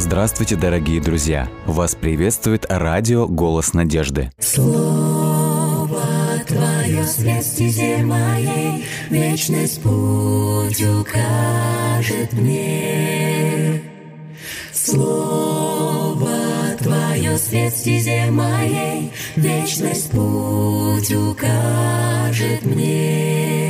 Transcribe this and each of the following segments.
Здравствуйте, дорогие друзья! Вас приветствует радио «Голос надежды». Слово Твое свет моей, Вечность путь укажет мне. Слово Твое свет моей, Вечность путь укажет мне.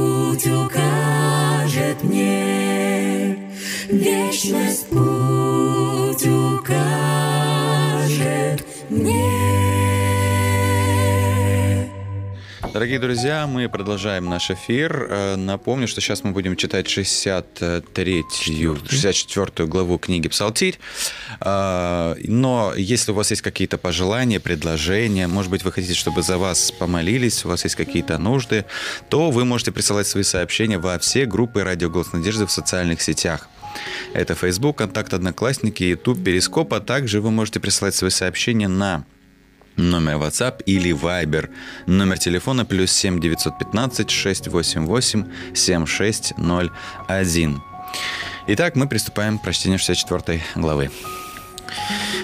Вечность путь укажет мне. Дорогие друзья, мы продолжаем наш эфир. Э, Напомню, что сейчас мы будем читать 63-ю, 64 главу книги «Псалтирь». Э, Но если у вас есть какие-то пожелания, предложения, может быть, вы хотите, чтобы за вас помолились, у вас есть какие-то нужды, то вы можете присылать свои сообщения во все группы «Радио Голос Надежды» в социальных сетях. Это Facebook, Контакт, Одноклассники, YouTube, Перископ, а также вы можете присылать свои сообщения на номер WhatsApp или Viber. Номер телефона плюс 7 915 688 7601. Итак, мы приступаем к прочтению 64 главы.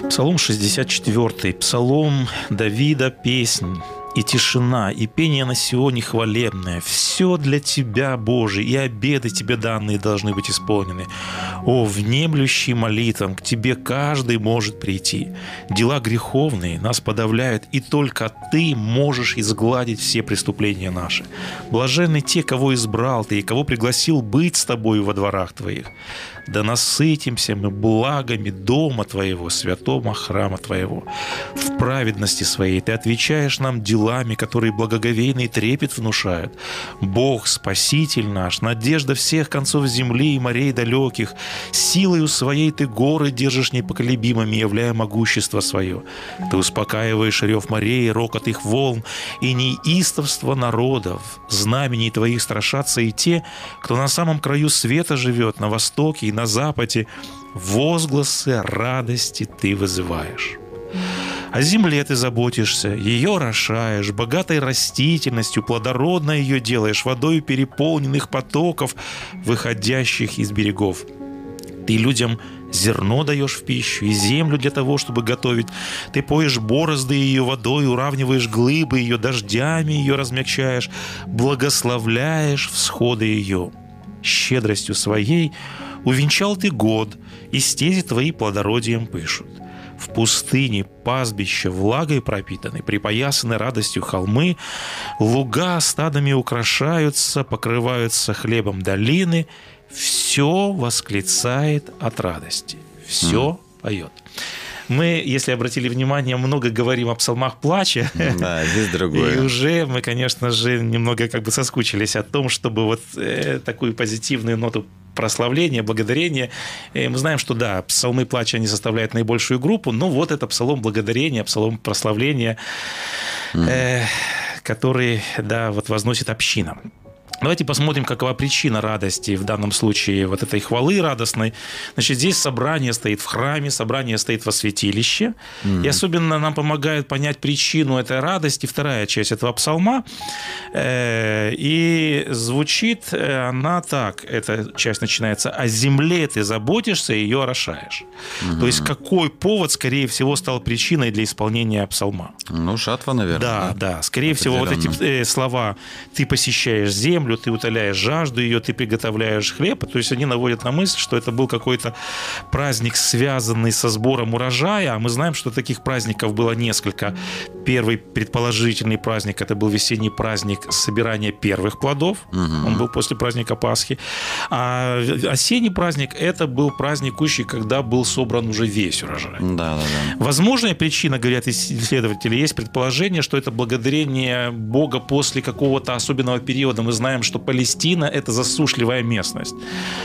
Псалом 64. Псалом Давида, песнь и тишина, и пение на Сионе хвалебное. Все для Тебя, Боже, и обеды Тебе данные должны быть исполнены. О, внемлющий молитвам, к Тебе каждый может прийти. Дела греховные нас подавляют, и только Ты можешь изгладить все преступления наши. Блаженны те, кого избрал Ты, и кого пригласил быть с Тобою во дворах Твоих. Да насытимся мы благами дома Твоего, святого храма Твоего. В праведности Своей Ты отвечаешь нам делами, которые благоговейный трепет внушают. Бог, Спаситель наш, надежда всех концов земли и морей далеких, силою Своей Ты горы держишь непоколебимыми, являя могущество Свое. Ты успокаиваешь рев морей, рокот их волн, и неистовство народов. Знамений Твоих страшатся и те, кто на самом краю света живет, на востоке и на западе. Возгласы радости Ты вызываешь. О земле ты заботишься, ее рошаешь, богатой растительностью, плодородно ее делаешь, водой переполненных потоков, выходящих из берегов. Ты людям зерно даешь в пищу и землю для того, чтобы готовить. Ты поешь борозды ее водой, уравниваешь глыбы ее, дождями ее размягчаешь, благословляешь всходы ее. Щедростью своей увенчал ты год, и стези твои плодородием пышут. В пустыне пастбища влагой пропитаны, припоясаны радостью холмы, луга стадами украшаются, покрываются хлебом долины, все восклицает от радости, все mm. поет. Мы, если обратили внимание, много говорим о псалмах плача. Да, здесь другое. И уже мы, конечно же, немного как бы соскучились о том, чтобы вот э, такую позитивную ноту прославления, благодарения. И мы знаем, что да, псалмы плача, они составляют наибольшую группу, но вот это псалом благодарения, псалом прославления, mm. э, который, да, вот возносит община. Давайте посмотрим, какова причина радости в данном случае, вот этой хвалы радостной. Значит, здесь собрание стоит в храме, собрание стоит во святилище. Mm-hmm. И особенно нам помогает понять причину этой радости вторая часть этого псалма. Э, и звучит э, она так, эта часть начинается, «О земле ты заботишься и ее орошаешь». Mm-hmm. То есть какой повод, скорее всего, стал причиной для исполнения псалма? Ну, жатва, наверное. Да, да. Скорее всего, вот эти э, слова «ты посещаешь землю», землю, ты утоляешь жажду ее, ты приготовляешь хлеб. То есть они наводят на мысль, что это был какой-то праздник, связанный со сбором урожая. А мы знаем, что таких праздников было несколько. Первый предположительный праздник это был весенний праздник собирания первых плодов. Угу. Он был после праздника Пасхи. А осенний праздник это был праздник кущий, когда был собран уже весь урожай. Да, да, да. Возможная причина, говорят исследователи, есть предположение, что это благодарение Бога после какого-то особенного периода. Мы знаем, знаем, что Палестина – это засушливая местность.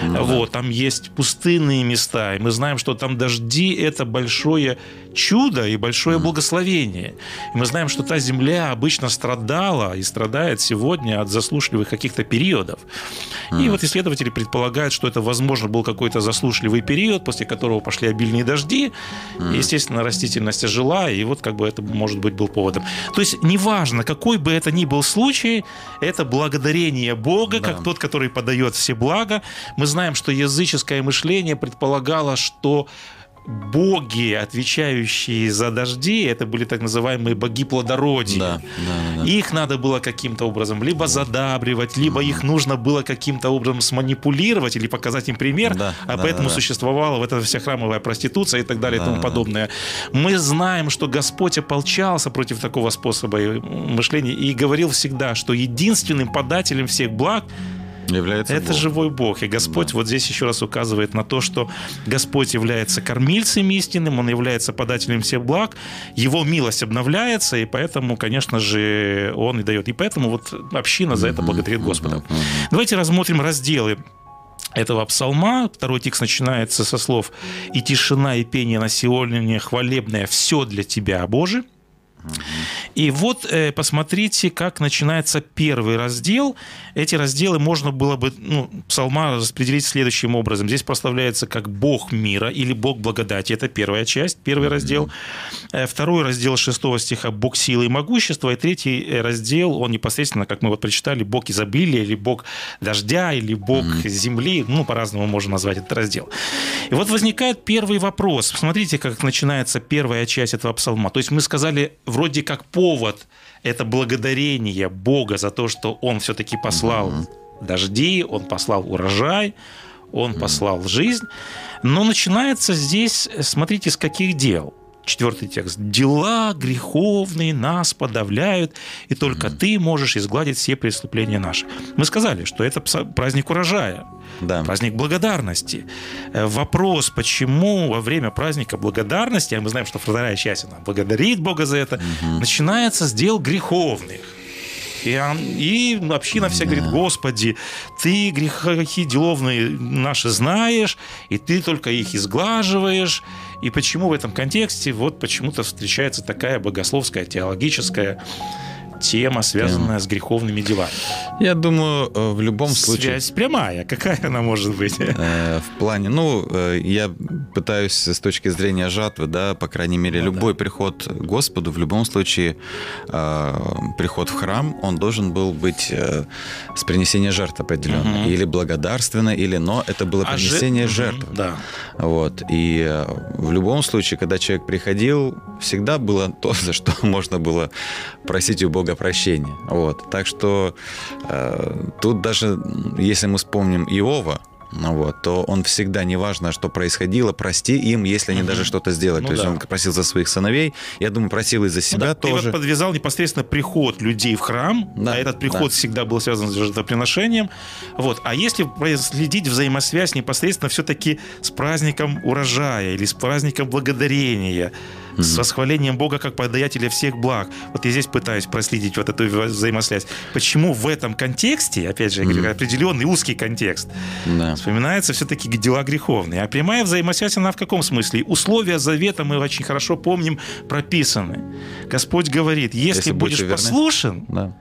Ну, вот, да. Там есть пустынные места, и мы знаем, что там дожди – это большое чудо и большое благословение. И мы знаем, что та земля обычно страдала и страдает сегодня от засушливых каких-то периодов. И вот исследователи предполагают, что это, возможно, был какой-то засушливый период, после которого пошли обильные дожди. И, естественно, растительность ожила, и вот как бы это, может быть, был поводом. То есть, неважно, какой бы это ни был случай, это благодарение Бога, да. как тот, который подает все блага. Мы знаем, что языческое мышление предполагало, что боги, отвечающие за дожди, это были так называемые боги плодородия. Да, да, да. Их надо было каким-то образом либо задабривать, либо mm. их нужно было каким-то образом сманипулировать или показать им пример, да, а да, поэтому да, существовала вот эта вся храмовая проституция и так далее да, и тому подобное. Мы знаем, что Господь ополчался против такого способа мышления и говорил всегда, что единственным подателем всех благ Является это Бог. живой Бог. И Господь да. вот здесь еще раз указывает на то, что Господь является кормильцем истинным, Он является подателем всех благ, Его милость обновляется, и поэтому, конечно же, Он и дает. И поэтому вот община за это благодарит Господа. Давайте рассмотрим разделы этого псалма. Второй текст начинается со слов «И тишина, и пение на Сионе хвалебное, все для Тебя, Боже». И вот э, посмотрите, как начинается первый раздел. Эти разделы можно было бы, ну, псалма распределить следующим образом. Здесь прославляется как Бог мира или Бог благодати. Это первая часть, первый раздел. Э, второй раздел шестого стиха Бог силы и могущества. И третий э, раздел, он непосредственно, как мы вот прочитали, Бог изобилия или Бог дождя или Бог mm-hmm. земли. Ну, по-разному можно назвать этот раздел. И вот возникает первый вопрос. Смотрите, как начинается первая часть этого псалма. То есть мы сказали вроде как повод – это благодарение Бога за то, что Он все-таки послал mm-hmm. дожди, Он послал урожай, Он mm-hmm. послал жизнь. Но начинается здесь, смотрите, с каких дел – Четвертый текст. «Дела греховные нас подавляют, и только mm-hmm. ты можешь изгладить все преступления наши». Мы сказали, что это праздник урожая, да. праздник благодарности. Э, вопрос, почему во время праздника благодарности, а мы знаем, что вторая часть, она благодарит Бога за это, mm-hmm. начинается с дел греховных. И, и община вся говорит, Господи, ты грехи деловные наши знаешь, и ты только их изглаживаешь. И почему в этом контексте вот почему-то встречается такая богословская, теологическая тема, связанная с греховными делами. Я думаю, э, в любом случае... Связь прямая. Какая она может быть? Э, в плане... Ну, э, я пытаюсь с точки зрения жатвы, да, по крайней мере, ну, любой да. приход к Господу, в любом случае, приход в храм, он должен был быть с принесением жертв определенно. Угу. Или благодарственно, или... Но это было а принесение а же... жертв. Да. Вот. И в любом случае, когда человек приходил, всегда было то, за что можно было просить у Бога много прощения. Вот. Так что э, тут даже, если мы вспомним Иова, ну вот, то он всегда, неважно, что происходило, прости им, если они угу. даже что-то сделают. Ну, то есть да. он просил за своих сыновей, я думаю, просил и за себя ну, да, тоже. Ты вот подвязал непосредственно приход людей в храм, да, а этот приход да. всегда был связан с жертвоприношением. Вот. А если следить взаимосвязь непосредственно все-таки с праздником урожая или с праздником благодарения, mm-hmm. с восхвалением Бога как подаятеля всех благ. Вот я здесь пытаюсь проследить вот эту взаимосвязь. Почему в этом контексте, опять же, я говорю, mm-hmm. определенный узкий контекст, да. вспоминается все-таки дела греховные. А прямая взаимосвязь, она в каком смысле? Условия завета мы очень хорошо помним прописаны. Господь говорит, если, если будешь послушен, да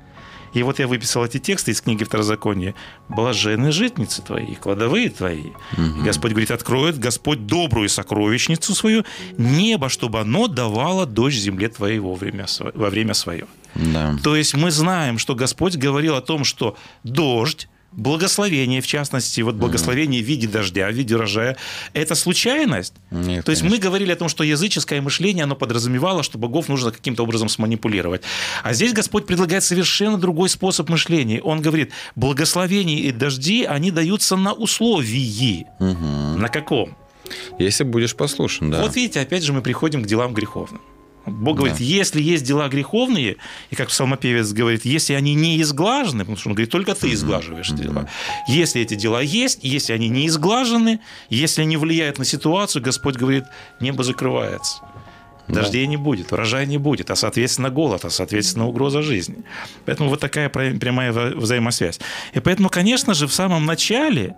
И вот я выписал эти тексты из книги Второзакония. «Блаженны житницы твои, кладовые твои». И Господь говорит, откроет Господь добрую сокровищницу свою, небо, чтобы оно давало дождь земле твоей во время, во время свое. Да. То есть мы знаем, что Господь говорил о том, что дождь, благословение, в частности, вот благословение в виде дождя, в виде урожая, это случайность. Нет, То есть мы говорили о том, что языческое мышление, оно подразумевало, что богов нужно каким-то образом сманипулировать. А здесь Господь предлагает совершенно другой способ мышления. Он говорит, благословения и дожди, они даются на условии. Мгм. На каком? Если будешь послушен, да. Вот видите, опять же мы приходим к делам греховным. Бог говорит, Да. если есть дела греховные, и как псалмопевец говорит, если они не изглажены, потому что он говорит, только ты изглаживаешь эти дела. Если эти дела есть, если они не изглажены, если они влияют на ситуацию, Господь говорит, небо закрывается. Дождей не будет, урожая не будет, а соответственно голод, а соответственно угроза жизни. Поэтому вот такая прямая взаимосвязь. И поэтому, конечно же, в самом начале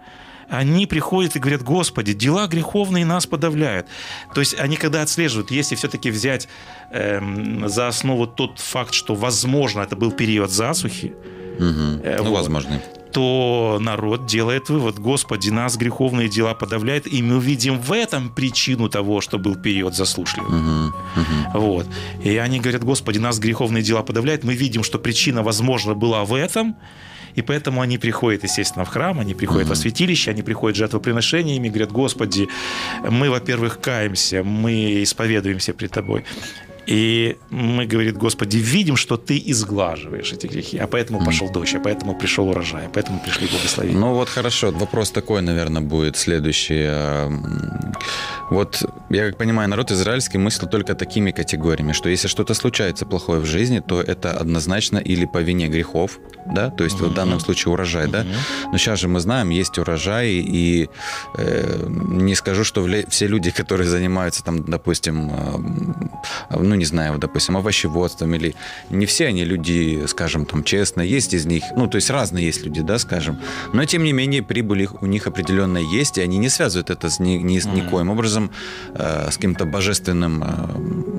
они приходят и говорят, Господи, дела греховные нас подавляют. То есть они когда отслеживают, если все-таки взять эм, за основу тот факт, что, возможно, это был период засухи, Мгм. Э, Ну, вот. возможно. то народ делает вывод, Господи, нас греховные дела подавляют, и мы видим в этом причину того, что был период заслушливый. Мгм. Мгм. Вот. И они говорят, Господи, нас греховные дела подавляют. Мы видим, что причина, возможно, была в этом. И поэтому они приходят, естественно, в храм, они приходят во святилище, они приходят жертвоприношениями, говорят, Господи, мы, во-первых, каемся, мы исповедуемся пред Тобой. И мы, говорит, Господи, видим, что Ты изглаживаешь эти грехи, а поэтому пошел дождь, а поэтому пришел урожай, а поэтому пришли благословения. Ну вот хорошо, вопрос такой, наверное, будет следующий. А, м, Вот я как понимаю, народ израильский мыслил только такими категориями, что если что-то случается плохое в жизни, то это однозначно или по вине грехов, да, то есть вот в данном случае урожай, да. Но сейчас же мы знаем, есть урожай, и э, не скажу, что все люди, которые занимаются там, допустим, э, ну не знаю, допустим, овощеводством или не все они люди, скажем, там честно, есть из них, ну то есть разные есть люди, да, скажем, но тем не менее прибыль их- у них определенная есть, и они не связывают это с ни, ни с никоим образом э, с каким-то божественным, э,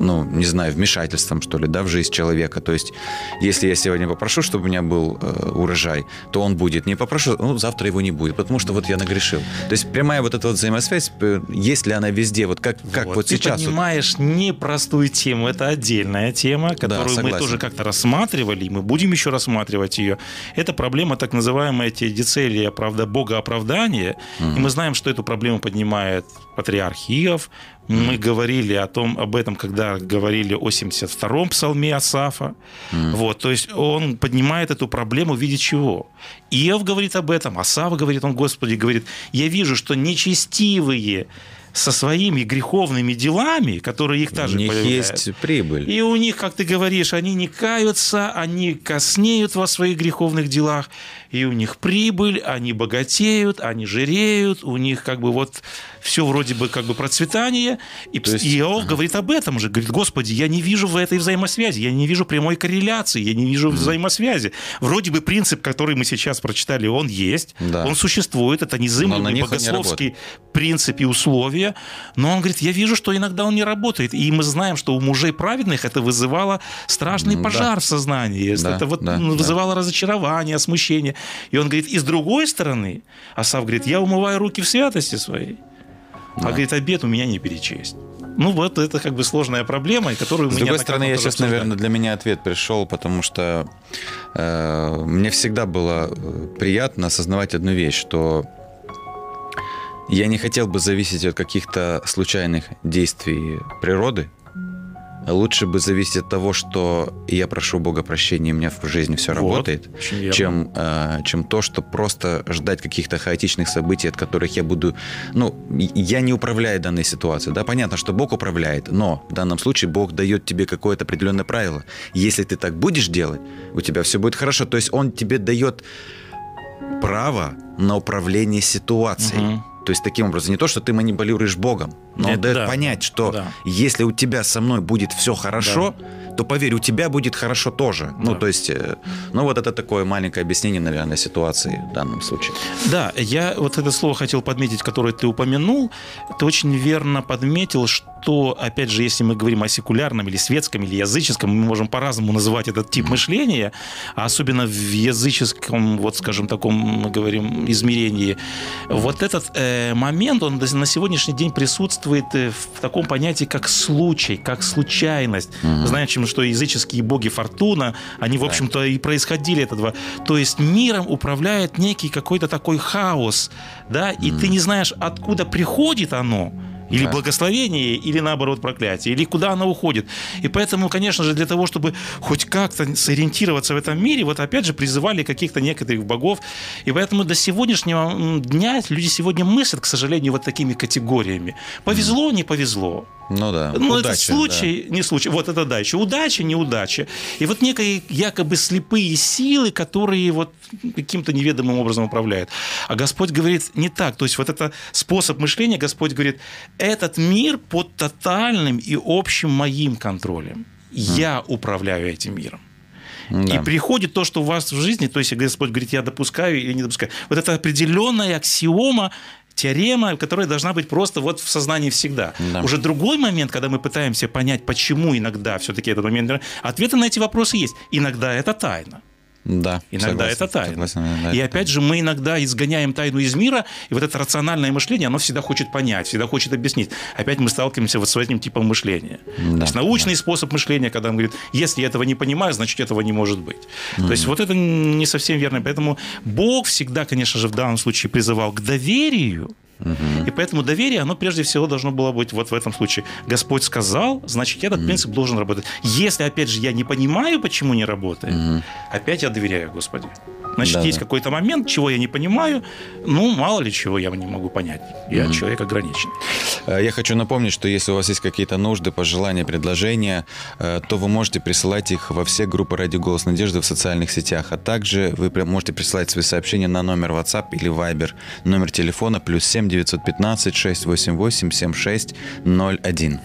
ну не знаю, вмешательством что ли, да, в жизнь человека. То есть если я сегодня попрошу, чтобы у меня был э, урожай, то он будет. Не попрошу, ну завтра его не будет, потому что вот я нагрешил. То есть прямая вот эта вот взаимосвязь, э, есть ли она везде, вот как как вот, ты сейчас. вот- поднимаешь непростую тему. Это отдельная тема, которую мы согласен. тоже как-то рассматривали, и мы будем еще рассматривать ее. Это проблема так называемая теодицелия, правда, богооправдания. И мы знаем, что эту проблему поднимает патриарх Иов. Мы говорили о том, об этом, когда говорили о 72-м псалме Асафа. Вот, то есть он поднимает эту проблему в виде чего? Иов говорит об этом, Асаф говорит, он, Господи, говорит, я вижу, что нечестивые со своими греховными делами, которые их у также них появляют. есть прибыль. И у них, как ты говоришь, они не каются, они коснеют во своих греховных делах, и у них прибыль, они богатеют, они жиреют, у них как бы вот все вроде бы как бы процветание. И То есть- Иов говорит об этом же, говорит, Господи, я не вижу в этой взаимосвязи, я не вижу прямой корреляции, я не вижу взаимосвязи. Вроде бы принцип, который мы сейчас прочитали, он есть, Да. он существует, это незыблемый богословский принцип и условия, но он говорит, я вижу, что иногда он не работает, и мы знаем, что у мужей праведных это вызывало страшный М, да. пожар в сознании, Да, это вот да, ну, да. вызывало разочарование, смущение. И он говорит, и с другой стороны, Асав говорит, я умываю руки в святости своей, а Да. говорит, обед у меня не перечесть. Ну вот это как бы сложная проблема, которую С мы другой неоднократно стороны, я сейчас, обсуждали. наверное, для меня ответ пришел, потому что э, мне всегда было э, приятно осознавать одну вещь, что я не хотел бы зависеть от каких-то случайных действий природы. Лучше бы зависеть от того, что я прошу Бога прощения, у меня в жизни все Вот, работает, чем, э, чем то, что просто ждать каких-то хаотичных событий, от которых я буду... Ну, я не управляю данной ситуацией. Да, понятно, что Бог управляет, но в данном случае Бог дает тебе какое-то определенное правило. Если ты так будешь делать, у тебя все будет хорошо. То есть Он тебе дает право на управление ситуацией. Мгм. То есть таким образом, не то, что ты манипулируешь Богом, Но он Это дает да, понять, что да. если у тебя со мной будет все хорошо, то поверь, у тебя будет хорошо тоже. Ну, Да. то есть, э, ну вот это такое маленькое объяснение, наверное, ситуации в данном случае. Да, я вот это слово хотел подметить, которое ты упомянул. Ты очень верно подметил, что, опять же, если мы говорим о секулярном или светском или языческом, мы можем по-разному называть этот тип мышления, а особенно в языческом, вот скажем, таком, мы говорим, измерении. Вот этот э, момент, он на сегодняшний день присутствует э, в таком понятии, как случай, как случайность. Знаем, что языческие боги Фортуна, они, в общем-то, и происходили от этого. То есть миром управляет некий какой-то такой хаос, да, и ты не знаешь, откуда приходит оно, или Да. благословение, или наоборот проклятие, или куда оно уходит. И поэтому, конечно же, для того, чтобы хоть как-то сориентироваться в этом мире, вот опять же призывали каких-то некоторых богов. И поэтому до сегодняшнего дня люди сегодня мыслят, к сожалению, вот такими категориями. Повезло, не повезло. Ну да. Ну, это удача, случай, не случай. Вот это да, еще удача, неудача. И вот некие якобы слепые силы, которые вот каким-то неведомым образом управляют. А Господь говорит не так. То есть вот это способ мышления, Господь говорит, этот мир под тотальным и общим моим контролем. Я управляю этим миром. Да. И приходит то, что у вас в жизни, то есть Господь говорит, я допускаю или не допускаю. Вот это определенная аксиома, теорема, которая должна быть просто вот в сознании всегда. Да. Уже другой момент, когда мы пытаемся понять, почему иногда все-таки этот момент... Ответы на эти вопросы есть. Иногда это тайна. Да, Иногда согласен, это тайна. согласен, да, и это опять же, мы иногда изгоняем тайну из мира, и вот это рациональное мышление, оно всегда хочет понять, всегда хочет объяснить. Опять мы сталкиваемся вот с этим типом мышления. Да, То есть научный способ мышления, когда он говорит, если я этого не понимаю, значит этого не может быть. То есть вот это не совсем верно. Поэтому Бог всегда, конечно же, в данном случае призывал к доверию, и поэтому доверие, оно прежде всего должно было быть вот в этом случае. Господь сказал, значит, этот принцип должен работать. Если, опять же, я не понимаю, почему не работает, опять я доверяю Господи. Значит, Да-да. есть какой-то момент, чего я не понимаю, ну, мало ли чего я не могу понять. Я человек ограниченный. Э, Я хочу напомнить, что если у вас есть какие-то нужды, пожелания, предложения, э, то вы можете присылать их во все группы «Радио Голос Надежды» в социальных сетях, а также вы можете присылать свои сообщения на номер WhatsApp или Viber, номер телефона плюс 7 915 688 7601.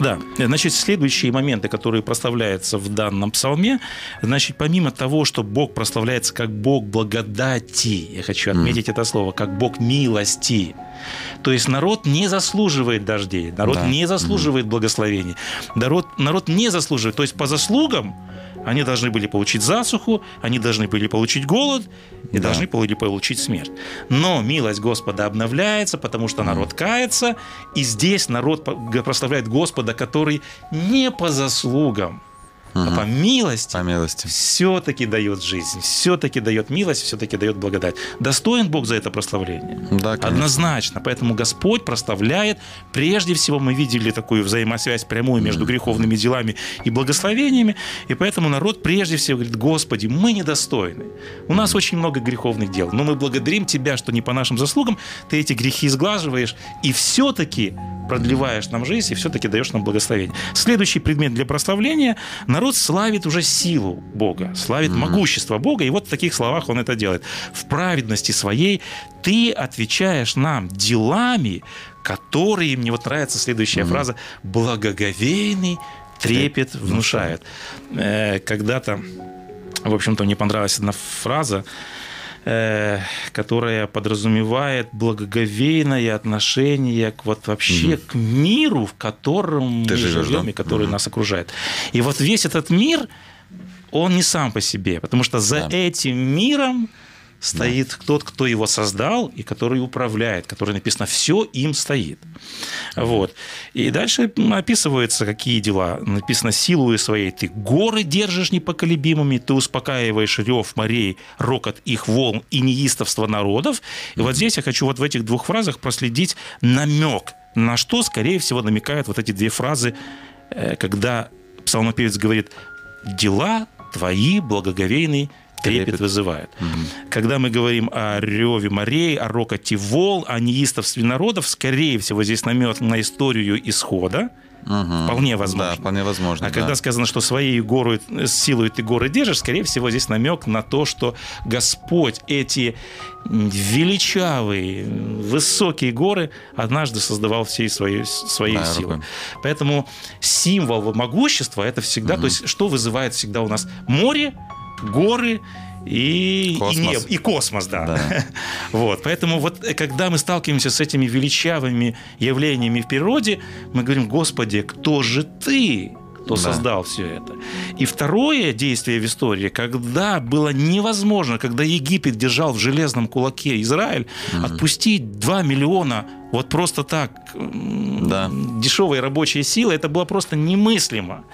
Да, значит, следующие моменты, которые прославляются в данном псалме, значит, помимо того, что Бог прославляется как Бог благодати, я хочу отметить это слово, как Бог милости, то есть народ не заслуживает дождей, народ Да. не заслуживает благословений, народ, народ не заслуживает, то есть по заслугам они должны были получить засуху, они должны были получить голод и Да. должны были получить смерть. Но милость Господа обновляется, потому что народ кается, и здесь народ прославляет Господа, который не по заслугам, а по милости По милости. все-таки дает жизнь, все-таки дает милость, все-таки дает благодать. Достоин Бог за это прославление? Да, конечно. Однозначно. Поэтому Господь прославляет. Прежде всего, мы видели такую взаимосвязь прямую между греховными делами и благословениями. И поэтому народ прежде всего говорит, Господи, мы недостойны. У нас очень много греховных дел. Но мы благодарим Тебя, что не по нашим заслугам ты эти грехи сглаживаешь и все-таки продлеваешь нам жизнь и все-таки даешь нам благословение. Следующий предмет для прославления – народ славит уже силу Бога, славит могущество Бога, и вот в таких словах он это делает. В праведности своей ты отвечаешь нам делами, которые, мне вот нравится следующая фраза, благоговейный трепет внушает. Э, Когда-то, в общем-то, мне понравилась одна фраза, которая подразумевает благоговейное отношение к вот вообще к миру, в котором Ты мы живешь, живем да? и который нас окружает. И вот весь этот мир, он не сам по себе, потому что за Да. этим миром стоит тот, кто его создал и который управляет, который написано «все им стоит». Вот. И дальше описываются, какие дела. Написано «силою своей ты горы держишь непоколебимыми, ты успокаиваешь рев морей, рокот их волн и неистовство народов». И вот здесь я хочу вот в этих двух фразах проследить намек, на что, скорее всего, намекают вот эти две фразы, э, когда псалмопевец говорит «дела твои благоговейный трепет, Трепет. вызывает. Когда мы говорим о реве морей, о рокоте волн, о неистовстве народов, скорее всего, здесь намек на историю исхода. Мгм. Вполне возможно. Да, вполне возможно. А да. когда сказано, что своей горой, силой ты горы держишь, скорее всего, здесь намек на то, что Господь эти величавые, высокие горы однажды создавал всей своей, своей Да, силой. рукой. Поэтому символ могущества это всегда, то есть что вызывает всегда у нас море, горы и, и, Космос. небо, и космос, да. Да. Вот, поэтому вот э, когда мы сталкиваемся с этими величавыми явлениями в природе, мы говорим, Господи, кто же ты? кто Да. создал все это. И второе действие в истории, когда было невозможно, когда Египет держал в железном кулаке Израиль, отпустить 2 миллиона вот просто так Да. дешевой рабочей силы, это было просто немыслимо.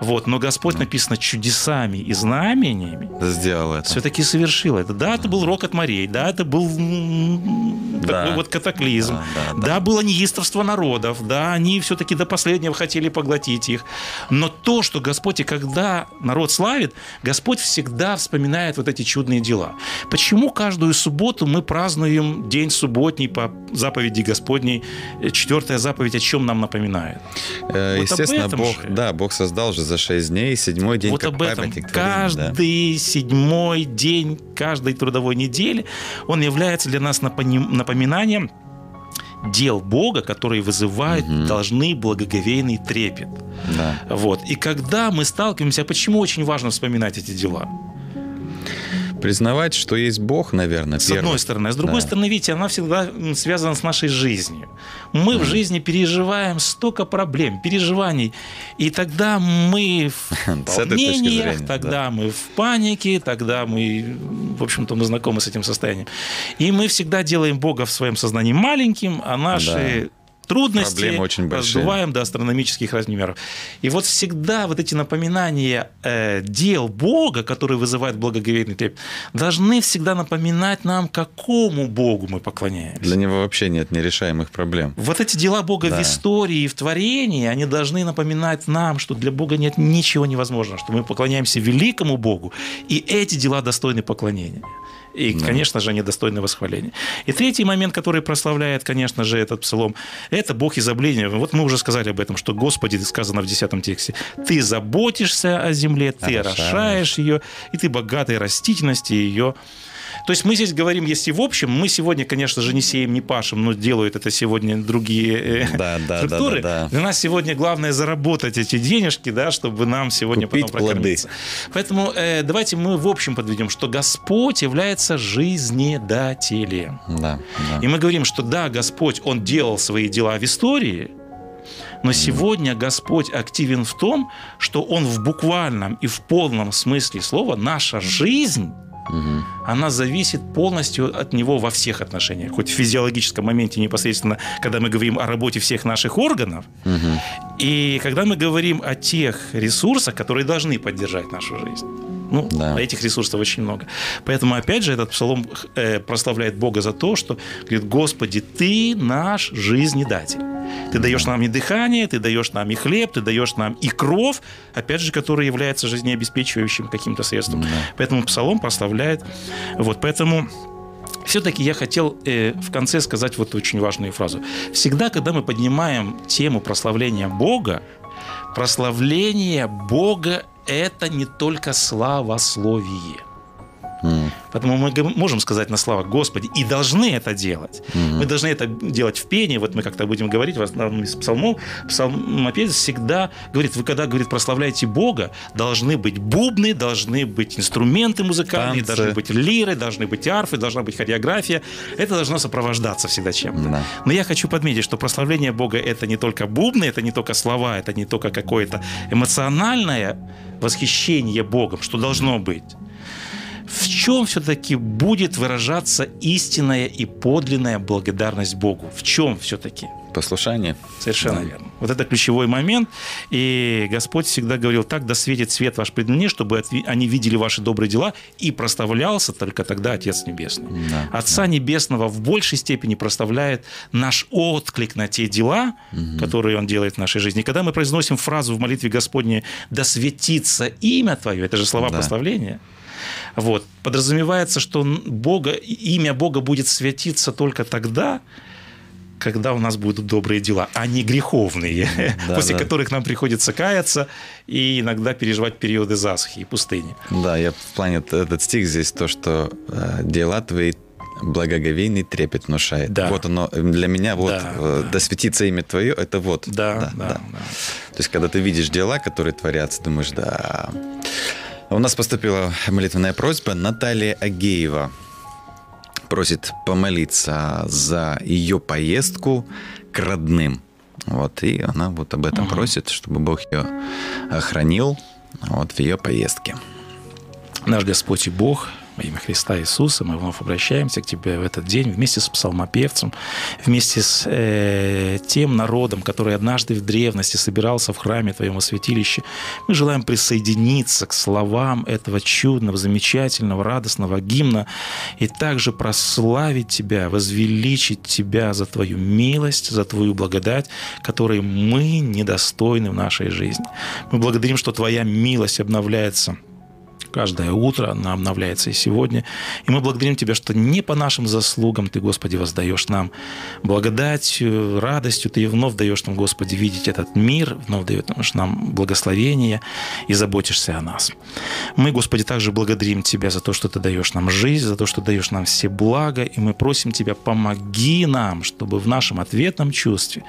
Вот, но Господь написано чудесами и знамениями Сделал это. все-таки совершил это. Да, это был рок от морей, да, это был Да. такой вот катаклизм, Да, да, да, да. было неистовство народов, да, они все-таки до последнего хотели поглотить их. Но то, что Господь и когда народ славит, Господь всегда вспоминает вот эти чудные дела. Почему каждую субботу мы празднуем день субботний по заповеди Господней? Э, Четвертая заповедь о чем нам напоминает? Э, Вот Естественно, Бог, же. да, Бог создал же за шесть дней, седьмой день вот как об этом. памятник творения, да. Каждый седьмой день каждой трудовой недели он является для нас напоминанием дел Бога, которые вызывают, Мгм. должны благоговейный трепет. Да. Вот. И когда мы сталкиваемся, почему очень важно вспоминать эти дела? Признавать, что есть Бог, наверное, С первое. одной стороны. А с другой Да. стороны, видите, она всегда связана с нашей жизнью. Мы в жизни переживаем столько проблем, переживаний. И тогда мы в волнениях, зрения, тогда мы в панике, тогда мы, в общем-то, мы знакомы с этим состоянием. И мы всегда делаем Бога в своем сознании маленьким, а наши трудности Проблемы очень большие. раздуваем до астрономических размеров. И вот всегда вот эти напоминания э, дел Бога, которые вызывают благоговейный трепет, должны всегда напоминать нам, какому Богу мы поклоняемся. Для него вообще нет нерешаемых проблем. Вот эти дела Бога Да. в истории и в творении, они должны напоминать нам, что для Бога нет ничего невозможного, что мы поклоняемся великому Богу, и эти дела достойны поклонения. И, Да. конечно же, они достойны восхваления. И третий момент, который прославляет, конечно же, этот псалом, это Бог изобилия. Вот мы уже сказали об этом, что Господи, сказано в 10 тексте, ты заботишься о земле, ты орошаешь ее, и ты богатой растительности ее. То есть мы здесь говорим, если в общем, мы сегодня, конечно же, не сеем, не пашем, но делают это сегодня другие э, Да, да, да, структуры. да, да. Для нас сегодня главное заработать эти денежки, да, чтобы нам сегодня Купить потом прокормиться. Поэтому э, давайте мы в общем подведем, что Господь является жизнедателем. Да, да. И мы говорим, что да, Господь, Он делал свои дела в истории, но сегодня Господь активен в том, что Он в буквальном и в полном смысле слова, наша жизнь, Она зависит полностью от него во всех отношениях. Хоть в физиологическом моменте непосредственно, когда мы говорим о работе всех наших органов, Мгм. и когда мы говорим о тех ресурсах, которые должны поддержать нашу жизнь. Ну, Да. а этих ресурсов очень много. Поэтому, опять же, этот псалом э, прославляет Бога за то, что говорит, Господи, Ты наш жизнедатель. Ты даешь нам и дыхание, Ты даешь нам и хлеб, Ты даешь нам и кровь, опять же, который является жизнеобеспечивающим каким-то средством. Да. Поэтому псалом прославляет. Вот, поэтому все-таки я хотел э, в конце сказать вот очень важную фразу. Всегда, когда мы поднимаем тему прославления Бога, прославление Бога – это не только славословие. М. Поэтому мы г- можем сказать на слова Господи и должны это делать. Мгм. Мы должны это делать в пении. Вот мы как-то будем говорить в основном из псалмов. Псалмопевец всегда говорит, вы когда, говорит, прославляете Бога, должны быть бубны, должны быть инструменты музыкальные, Танцы. должны быть лиры, должны быть арфы, должна быть хореография. Это должно сопровождаться всегда чем-то. Да. Но я хочу подметить, что прославление Бога – это не только бубны, это не только слова, это не только какое-то эмоциональное восхищение Богом, что должно быть. В чем все-таки будет выражаться истинная и подлинная благодарность Богу? В чем все-таки? Послушание. Совершенно Да. верно. Вот это ключевой момент. И Господь всегда говорил, так да светит свет ваш пред мне, чтобы они видели ваши добрые дела, и проставлялся только тогда Отец Небесный. Да. Отца Небесного в большей степени проставляет наш отклик на те дела, которые Он делает в нашей жизни. И когда мы произносим фразу в молитве Господней «Да светится имя Твое», это же слова Да. прославления, Вот. Подразумевается, что Бога, имя Бога будет светиться только тогда, когда у нас будут добрые дела, а не греховные, да, после да. которых нам приходится каяться и иногда переживать периоды засухи и пустыни. Да, я в плане этот стих здесь то, что э, дела твои благоговейный трепет внушает. Да. Вот оно для меня вот да, э, да. имя твое, это вот. Да, да, да, да. да. То есть когда ты видишь дела, которые творятся, думаешь, да. У нас поступила молитвенная просьба Наталья Агеева просит помолиться за ее поездку к родным. Вот, и она вот об этом угу. просит, чтобы Бог ее охранил вот в ее поездке. Наш Господь и Бог – во имя Христа Иисуса мы вновь обращаемся к Тебе в этот день вместе с псалмопевцем, вместе с э, тем народом, который однажды в древности собирался в храме Твоем святилище. Мы желаем присоединиться к словам этого чудного, замечательного, радостного гимна и также прославить Тебя, возвеличить Тебя за Твою милость, за Твою благодать, которой мы недостойны в нашей жизни. Мы благодарим, что Твоя милость обновляется – каждое утро, она обновляется и сегодня. И мы благодарим Тебя, что не по нашим заслугам Ты, Господи, воздаешь нам благодатью, радостью, Ты вновь даешь нам, Господи, видеть этот мир, вновь даешь нам благословение и заботишься о нас. Мы, Господи, также благодарим Тебя за то, что Ты даешь нам жизнь, за то, что даешь нам все блага, и мы просим Тебя, помоги нам, чтобы в нашем ответном чувстве,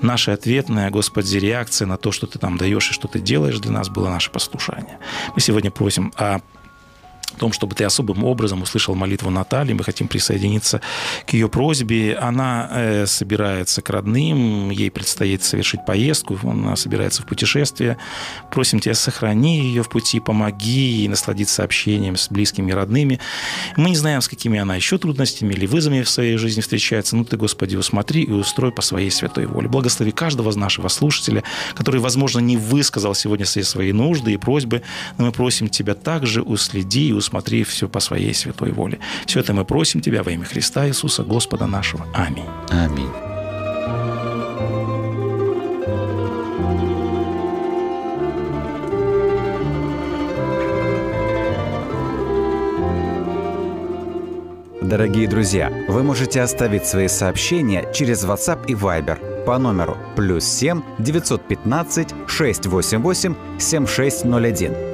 наша ответная, Господи, реакция на то, что Ты нам даешь и что Ты делаешь для нас, было наше послушание. Мы сегодня просим а о том, чтобы ты особым образом услышал молитву Натальи. Мы хотим присоединиться к ее просьбе. Она э, собирается к родным, ей предстоит совершить поездку, она собирается в путешествие. Просим тебя, сохрани ее в пути, помоги ей насладиться общением с близкими и родными. Мы не знаем, с какими она еще трудностями или вызовами в своей жизни встречается. Ну, ты, Господи, усмотри и устрой по своей святой воле. Благослови каждого из нашего слушателя, который, возможно, не высказал сегодня все свои нужды и просьбы, но мы просим Тебя также уследи и усмотри все по своей святой воле. Все это мы просим Тебя во имя Христа Иисуса, Господа нашего. Аминь. Аминь. Дорогие друзья, вы можете оставить свои сообщения через WhatsApp и Viber по номеру плюс 7 915 688 7601